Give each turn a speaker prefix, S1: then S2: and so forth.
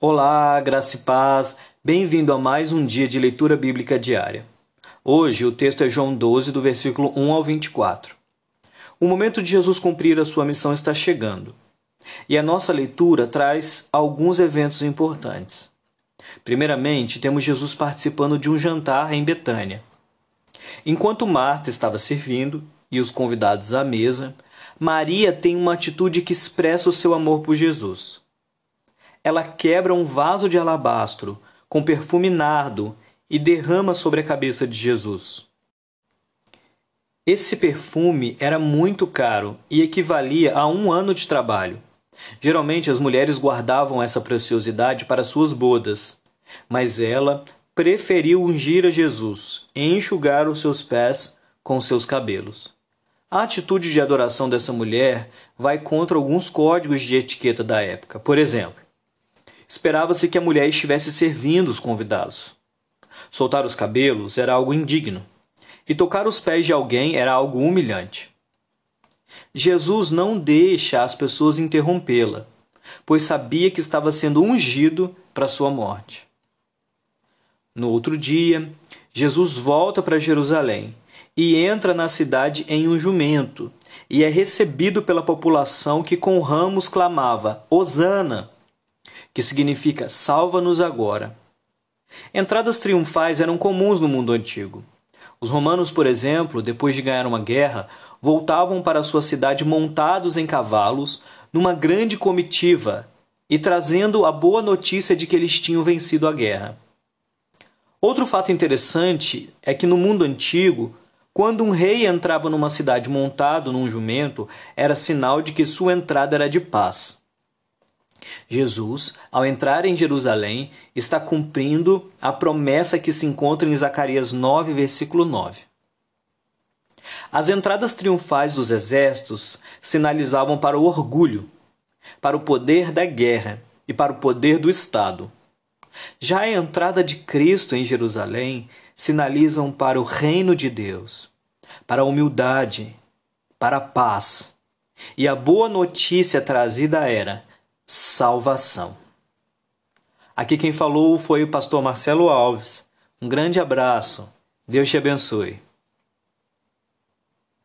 S1: Olá, graça e paz. Bem-vindo a mais um dia de leitura bíblica diária. Hoje o texto é João 12, do versículo 1 ao 24. O momento de Jesus cumprir a sua missão está chegando. E a nossa leitura traz alguns eventos importantes. Primeiramente, temos Jesus participando de um jantar em Betânia. Enquanto Marta estava servindo e os convidados à mesa, Maria tem uma atitude que expressa o seu amor por Jesus ela quebra um vaso de alabastro com perfume nardo e derrama sobre a cabeça de Jesus. Esse perfume era muito caro e equivalia a um ano de trabalho. Geralmente as mulheres guardavam essa preciosidade para suas bodas, mas ela preferiu ungir a Jesus e enxugar os seus pés com seus cabelos. A atitude de adoração dessa mulher vai contra alguns códigos de etiqueta da época. Por exemplo, Esperava-se que a mulher estivesse servindo os convidados. Soltar os cabelos era algo indigno, e tocar os pés de alguém era algo humilhante. Jesus não deixa as pessoas interrompê-la, pois sabia que estava sendo ungido para sua morte. No outro dia, Jesus volta para Jerusalém e entra na cidade em um jumento, e é recebido pela população que com ramos clamava: Hosana! que significa salva-nos agora. Entradas triunfais eram comuns no mundo antigo. Os romanos, por exemplo, depois de ganhar uma guerra, voltavam para sua cidade montados em cavalos, numa grande comitiva, e trazendo a boa notícia de que eles tinham vencido a guerra. Outro fato interessante é que no mundo antigo, quando um rei entrava numa cidade montado num jumento, era sinal de que sua entrada era de paz. Jesus, ao entrar em Jerusalém, está cumprindo a promessa que se encontra em Zacarias 9, versículo 9. As entradas triunfais dos exércitos sinalizavam para o orgulho, para o poder da guerra e para o poder do Estado. Já a entrada de Cristo em Jerusalém sinalizam para o reino de Deus, para a humildade, para a paz. E a boa notícia trazida era salvação. Aqui quem falou foi o pastor Marcelo Alves. Um grande abraço. Deus te abençoe.